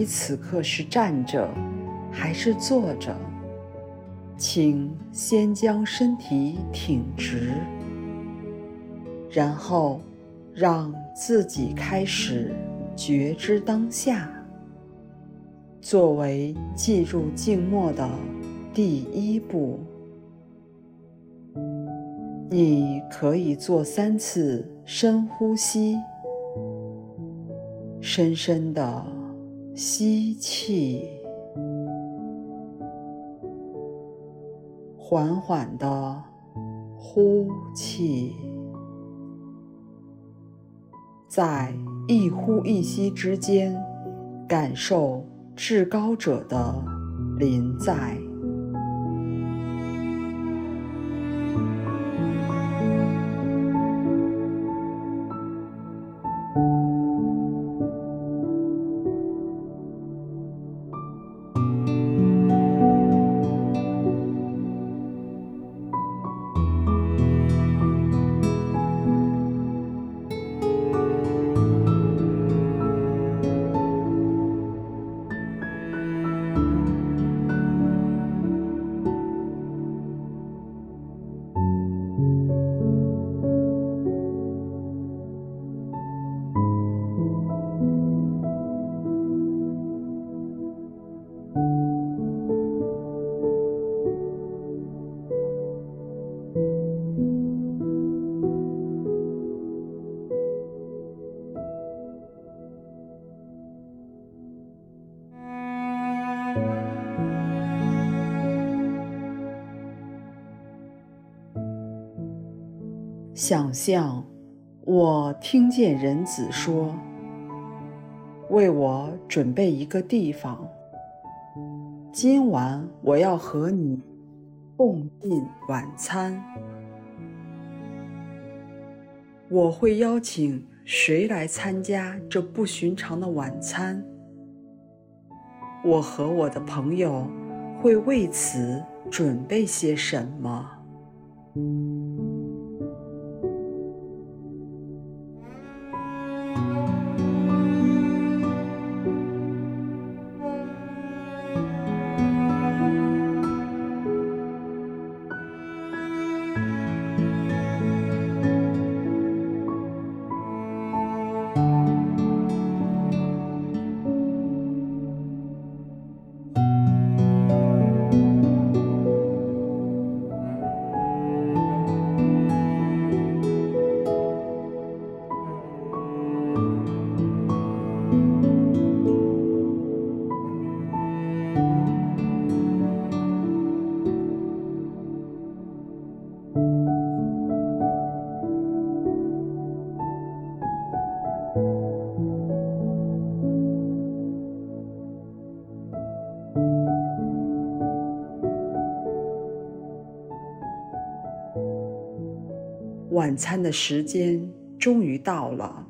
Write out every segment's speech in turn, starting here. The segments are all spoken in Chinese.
你此刻是站着还是坐着，请先将身体挺直，然后让自己开始觉知当下，作为进入静默的第一步。你可以做三次深呼吸。深深的吸气，缓缓的呼气，在一呼一吸之间，感受至高者的临在。想象，我听见人子说：“为我准备一个地方。今晚我要和你共进晚餐。我会邀请谁来参加这不寻常的晚餐？我和我的朋友会为此准备些什么？”晚餐的时间终于到了，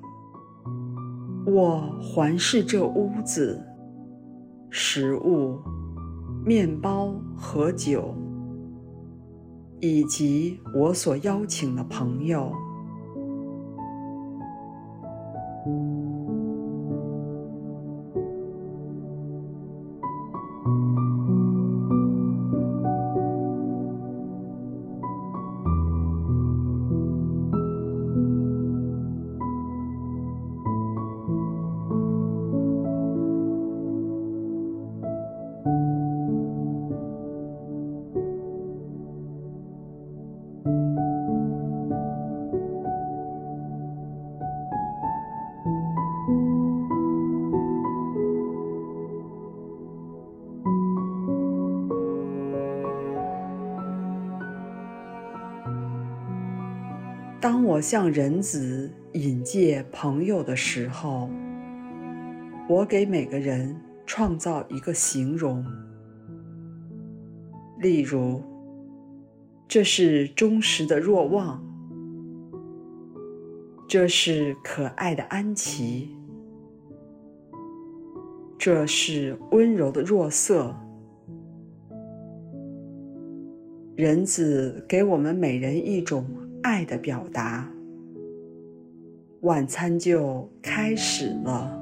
我环视这屋子，食物、面包和酒，以及我所邀请的朋友。当我向人子引荐朋友的时候，我给每个人创造一个形容，例如，这是忠实的若望，这是可爱的安琪，这是温柔的若瑟。人子给我们每人一种爱的表达，晚餐就开始了。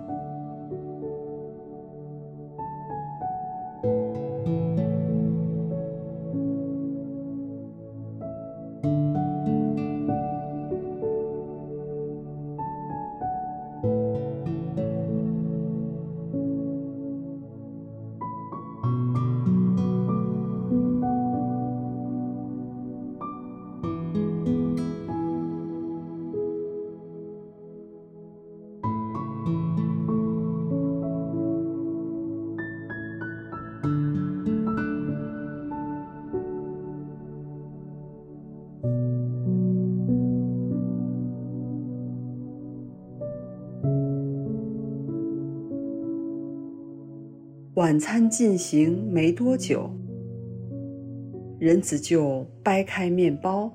晚餐进行没多久，仁子就掰开面包，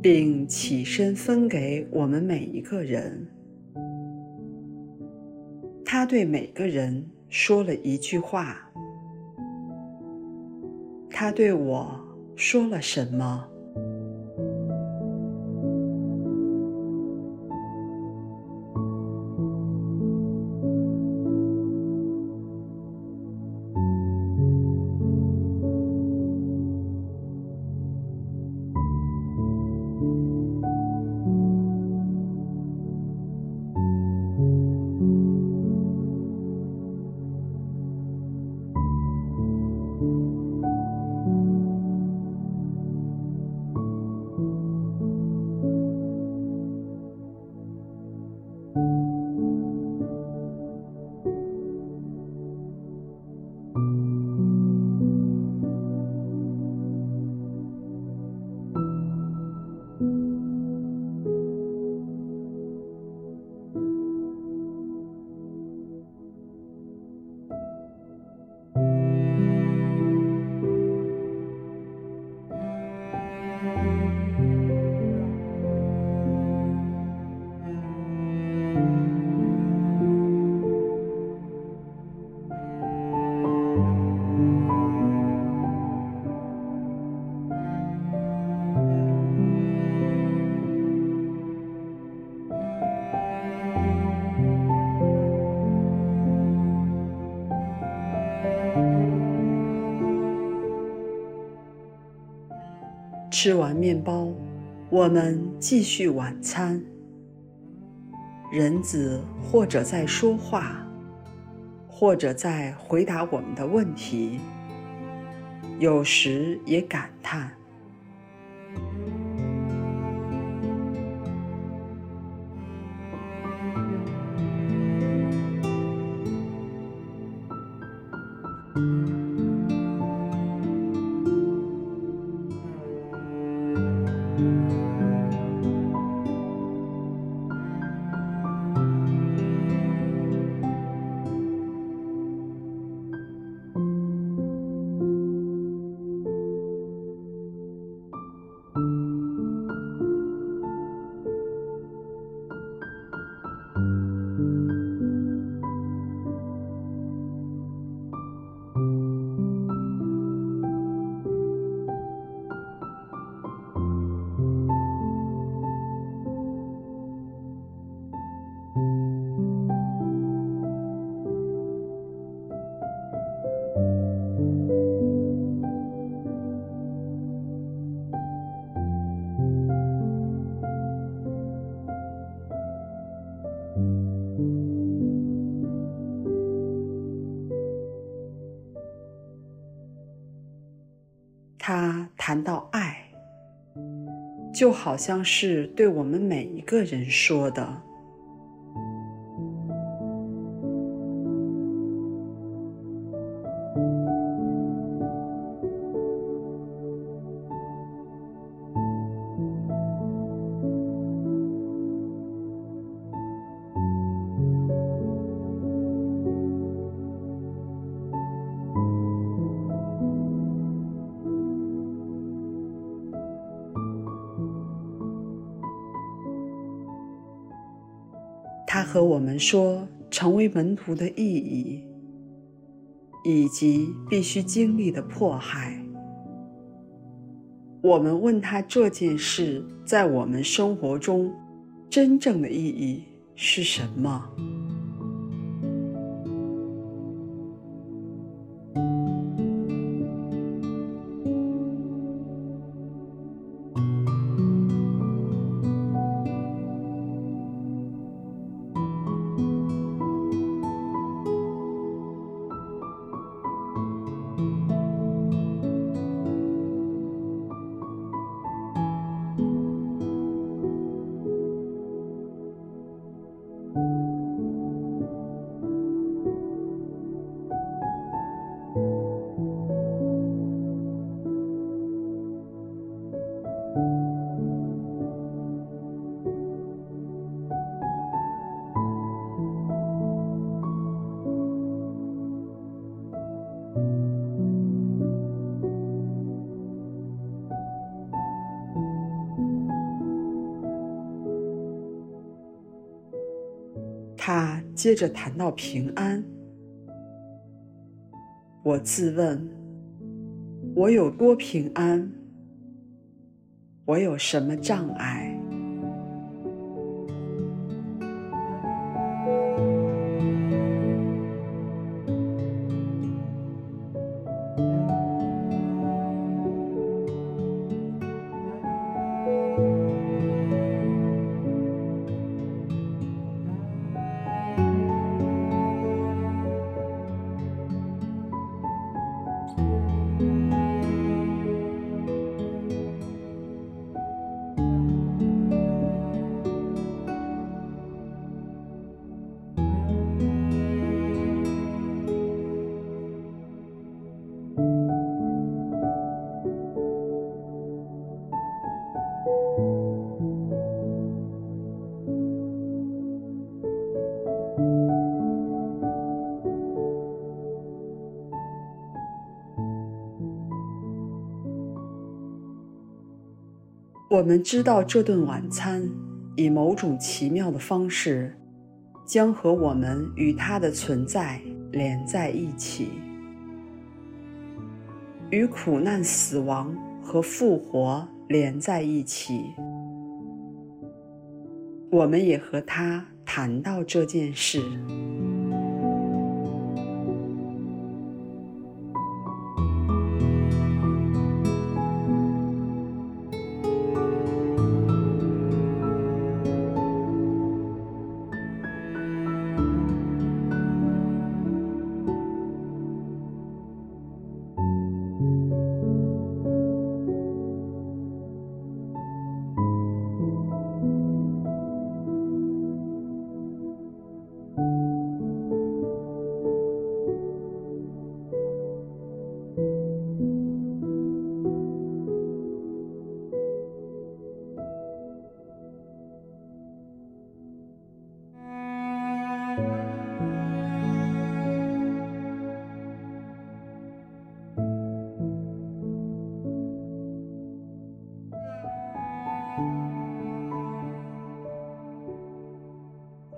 并起身分给我们每一个人。他对每个人说了一句话。他对我说了什么？吃完面包，我们继续晚餐。人子或者在说话，或者在回答我们的问题，有时也感叹。就好像是对我们每一个人说的。和我们说成为门徒的意义，以及必须经历的迫害。我们问他这件事在我们生活中真正的意义是什么？接着谈到平安。我自问：我有多平安？我有什么障碍？我们知道这顿晚餐以某种奇妙的方式，将和我们与他的存在连在一起，与苦难、死亡和复活连在一起。我们也和他谈到这件事。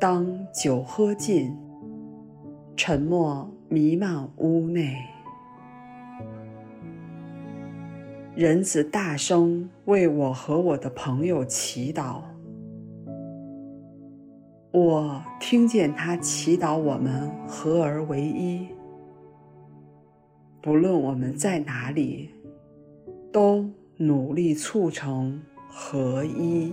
当酒喝尽，沉默弥漫屋内，人子大声为我和我的朋友祈祷。我听见他祈祷我们合而为一，不论我们在哪里，都努力促成合一。